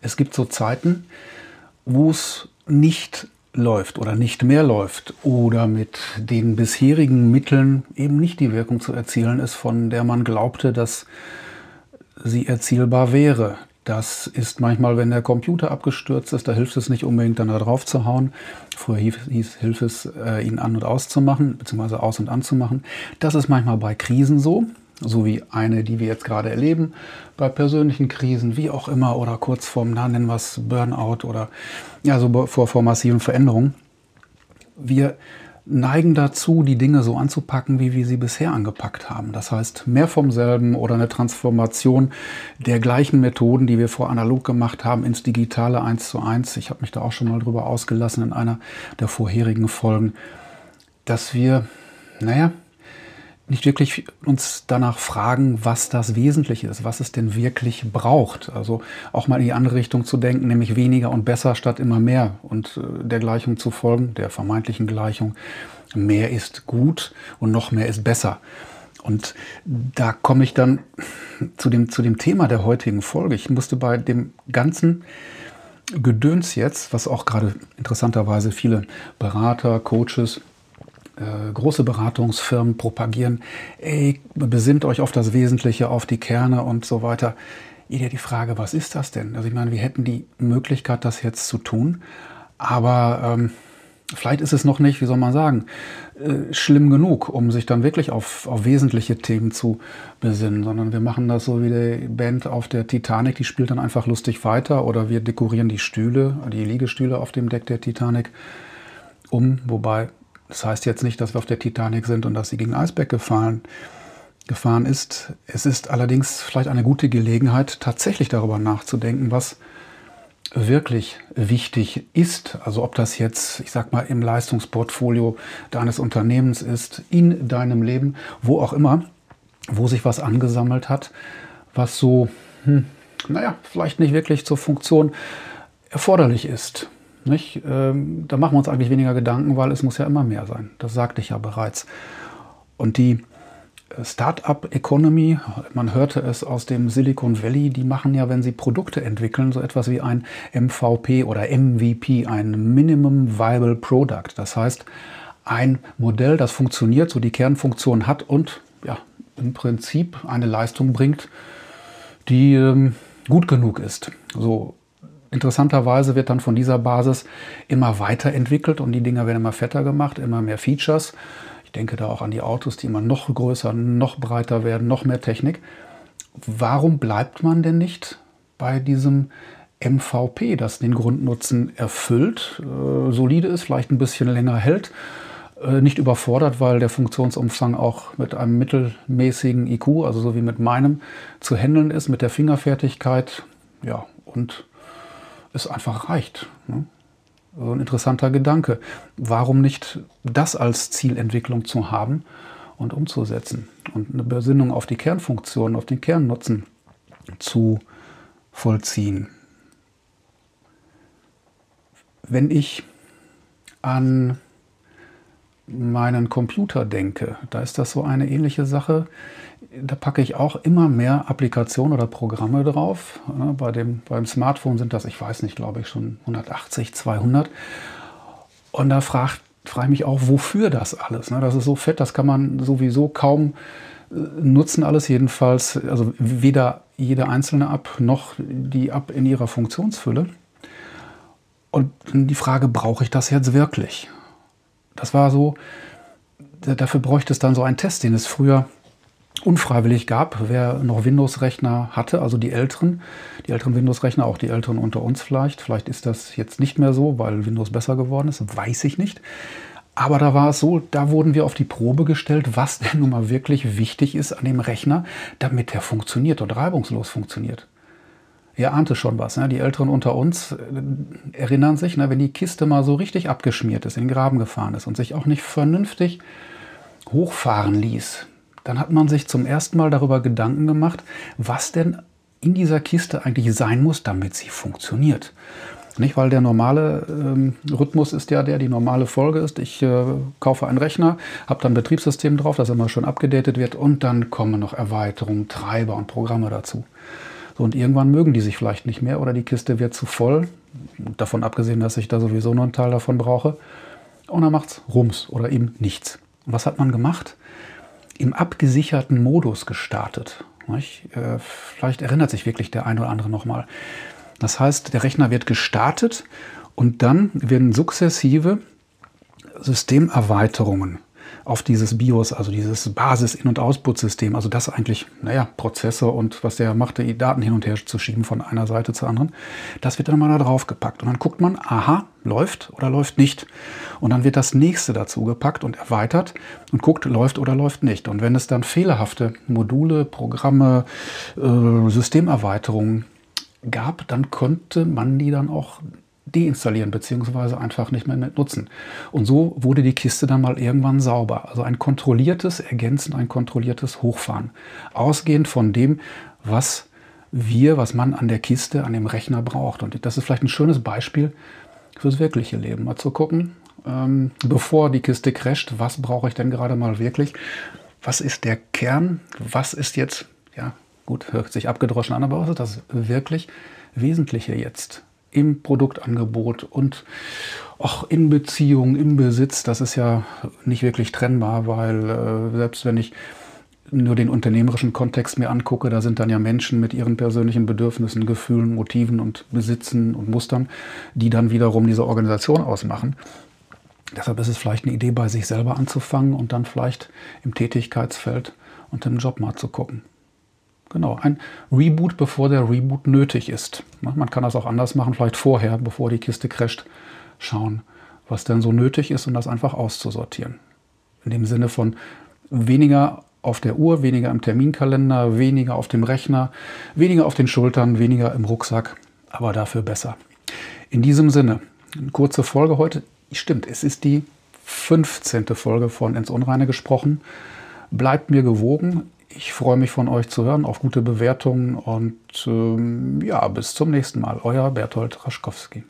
es gibt so Zeiten, wo es nicht läuft oder nicht mehr läuft oder mit den bisherigen Mitteln eben nicht die Wirkung zu erzielen ist, von der man glaubte, dass sie erzielbar wäre. Das ist manchmal, wenn der Computer abgestürzt ist, da hilft es nicht unbedingt dann da drauf zu hauen. Früher hieß, hilft es, äh, ihn an- und auszumachen, beziehungsweise aus- und anzumachen. Das ist manchmal bei Krisen so, so wie eine, die wir jetzt gerade erleben, bei persönlichen Krisen, wie auch immer, oder kurz vorm, na, nennen wir es Burnout oder ja, so vor, vor massiven Veränderungen. Wir neigen dazu, die Dinge so anzupacken, wie wir sie bisher angepackt haben. Das heißt, mehr vom selben oder eine Transformation der gleichen Methoden, die wir vor analog gemacht haben, ins digitale eins zu eins. Ich habe mich da auch schon mal drüber ausgelassen in einer der vorherigen Folgen, dass wir, naja, nicht wirklich uns danach fragen, was das Wesentliche ist, was es denn wirklich braucht. Also auch mal in die andere Richtung zu denken, nämlich weniger und besser statt immer mehr und äh, der Gleichung zu folgen, der vermeintlichen Gleichung. Mehr ist gut und noch mehr ist besser. Und da komme ich dann zu dem, zu dem Thema der heutigen Folge. Ich musste bei dem ganzen Gedöns jetzt, was auch gerade interessanterweise viele Berater, Coaches, äh, große Beratungsfirmen propagieren, ey, besinnt euch auf das Wesentliche, auf die Kerne und so weiter. Jeder die Frage, was ist das denn? Also ich meine, wir hätten die Möglichkeit, das jetzt zu tun, aber ähm, vielleicht ist es noch nicht, wie soll man sagen, äh, schlimm genug, um sich dann wirklich auf, auf wesentliche Themen zu besinnen, sondern wir machen das so wie die Band auf der Titanic, die spielt dann einfach lustig weiter oder wir dekorieren die Stühle, die Liegestühle auf dem Deck der Titanic um, wobei das heißt jetzt nicht, dass wir auf der Titanic sind und dass sie gegen Eisberg gefahren, gefahren ist. Es ist allerdings vielleicht eine gute Gelegenheit, tatsächlich darüber nachzudenken, was wirklich wichtig ist. Also ob das jetzt, ich sag mal, im Leistungsportfolio deines Unternehmens ist, in deinem Leben, wo auch immer, wo sich was angesammelt hat, was so, hm, naja, vielleicht nicht wirklich zur Funktion erforderlich ist. Nicht? Ähm, da machen wir uns eigentlich weniger Gedanken, weil es muss ja immer mehr sein. Das sagte ich ja bereits. Und die äh, Start-up-Economy, man hörte es aus dem Silicon Valley, die machen ja, wenn sie Produkte entwickeln, so etwas wie ein MVP oder MVP, ein Minimum Viable Product. Das heißt, ein Modell, das funktioniert, so die Kernfunktion hat und ja, im Prinzip eine Leistung bringt, die ähm, gut genug ist. So Interessanterweise wird dann von dieser Basis immer weiterentwickelt und die Dinger werden immer fetter gemacht, immer mehr Features. Ich denke da auch an die Autos, die immer noch größer, noch breiter werden, noch mehr Technik. Warum bleibt man denn nicht bei diesem MVP, das den Grundnutzen erfüllt, äh, solide ist, vielleicht ein bisschen länger hält, äh, nicht überfordert, weil der Funktionsumfang auch mit einem mittelmäßigen IQ, also so wie mit meinem, zu handeln ist, mit der Fingerfertigkeit, ja, und es einfach reicht. Ne? So ein interessanter Gedanke. Warum nicht das als Zielentwicklung zu haben und umzusetzen und eine Besinnung auf die Kernfunktion, auf den Kernnutzen zu vollziehen? Wenn ich an meinen Computer denke, da ist das so eine ähnliche Sache da packe ich auch immer mehr Applikationen oder Programme drauf. Bei dem, beim Smartphone sind das, ich weiß nicht, glaube ich, schon 180, 200. Und da frage frag ich mich auch, wofür das alles? Ne? Das ist so fett, das kann man sowieso kaum äh, nutzen, alles jedenfalls. Also weder jede einzelne App noch die App in ihrer Funktionsfülle. Und die Frage, brauche ich das jetzt wirklich? Das war so, dafür bräuchte es dann so einen Test, den es früher unfreiwillig gab, wer noch Windows-Rechner hatte, also die älteren, die älteren Windows-Rechner, auch die älteren unter uns vielleicht. Vielleicht ist das jetzt nicht mehr so, weil Windows besser geworden ist, weiß ich nicht. Aber da war es so, da wurden wir auf die Probe gestellt, was denn nun mal wirklich wichtig ist an dem Rechner, damit er funktioniert und reibungslos funktioniert. Ihr ahnte schon was. Ne? Die Älteren unter uns äh, erinnern sich, ne, wenn die Kiste mal so richtig abgeschmiert ist, in den Graben gefahren ist und sich auch nicht vernünftig hochfahren ließ, dann hat man sich zum ersten Mal darüber Gedanken gemacht, was denn in dieser Kiste eigentlich sein muss, damit sie funktioniert. Nicht, weil der normale ähm, Rhythmus ist ja der, die normale Folge ist. Ich äh, kaufe einen Rechner, habe dann ein Betriebssystem drauf, das immer schon abgedatet wird und dann kommen noch Erweiterungen, Treiber und Programme dazu. So, und irgendwann mögen die sich vielleicht nicht mehr oder die Kiste wird zu voll. Davon abgesehen, dass ich da sowieso nur einen Teil davon brauche. Und dann macht es Rums oder eben nichts. Und was hat man gemacht? Im abgesicherten Modus gestartet. Äh, vielleicht erinnert sich wirklich der eine oder andere nochmal. Das heißt, der Rechner wird gestartet und dann werden sukzessive Systemerweiterungen auf dieses BIOS, also dieses Basis-In- und Output-System, also das eigentlich, naja, Prozessor und was der machte, die Daten hin und her zu schieben von einer Seite zur anderen, das wird dann mal da drauf gepackt. Und dann guckt man, aha, läuft oder läuft nicht. Und dann wird das nächste dazu gepackt und erweitert und guckt, läuft oder läuft nicht. Und wenn es dann fehlerhafte Module, Programme, äh, Systemerweiterungen gab, dann konnte man die dann auch deinstallieren beziehungsweise einfach nicht mehr nutzen. Und so wurde die Kiste dann mal irgendwann sauber. Also ein kontrolliertes Ergänzen, ein kontrolliertes Hochfahren. Ausgehend von dem, was wir, was man an der Kiste, an dem Rechner braucht. Und das ist vielleicht ein schönes Beispiel fürs wirkliche Leben. Mal zu gucken, ähm, bevor die Kiste crasht, was brauche ich denn gerade mal wirklich? Was ist der Kern? Was ist jetzt, ja, gut, hört sich abgedroschen an, aber was ist das wirklich Wesentliche jetzt? Im Produktangebot und auch in Beziehung, im Besitz, das ist ja nicht wirklich trennbar, weil äh, selbst wenn ich nur den unternehmerischen Kontext mir angucke, da sind dann ja Menschen mit ihren persönlichen Bedürfnissen, Gefühlen, Motiven und Besitzen und Mustern, die dann wiederum diese Organisation ausmachen. Deshalb ist es vielleicht eine Idee, bei sich selber anzufangen und dann vielleicht im Tätigkeitsfeld und im Job mal zu gucken. Genau, ein Reboot, bevor der Reboot nötig ist. Man kann das auch anders machen, vielleicht vorher, bevor die Kiste crasht, schauen, was denn so nötig ist und das einfach auszusortieren. In dem Sinne von weniger auf der Uhr, weniger im Terminkalender, weniger auf dem Rechner, weniger auf den Schultern, weniger im Rucksack, aber dafür besser. In diesem Sinne, eine kurze Folge heute. Stimmt, es ist die 15. Folge von Ins Unreine gesprochen. Bleibt mir gewogen. Ich freue mich von euch zu hören, auf gute Bewertungen und ähm, ja, bis zum nächsten Mal. Euer Berthold Raschkowski.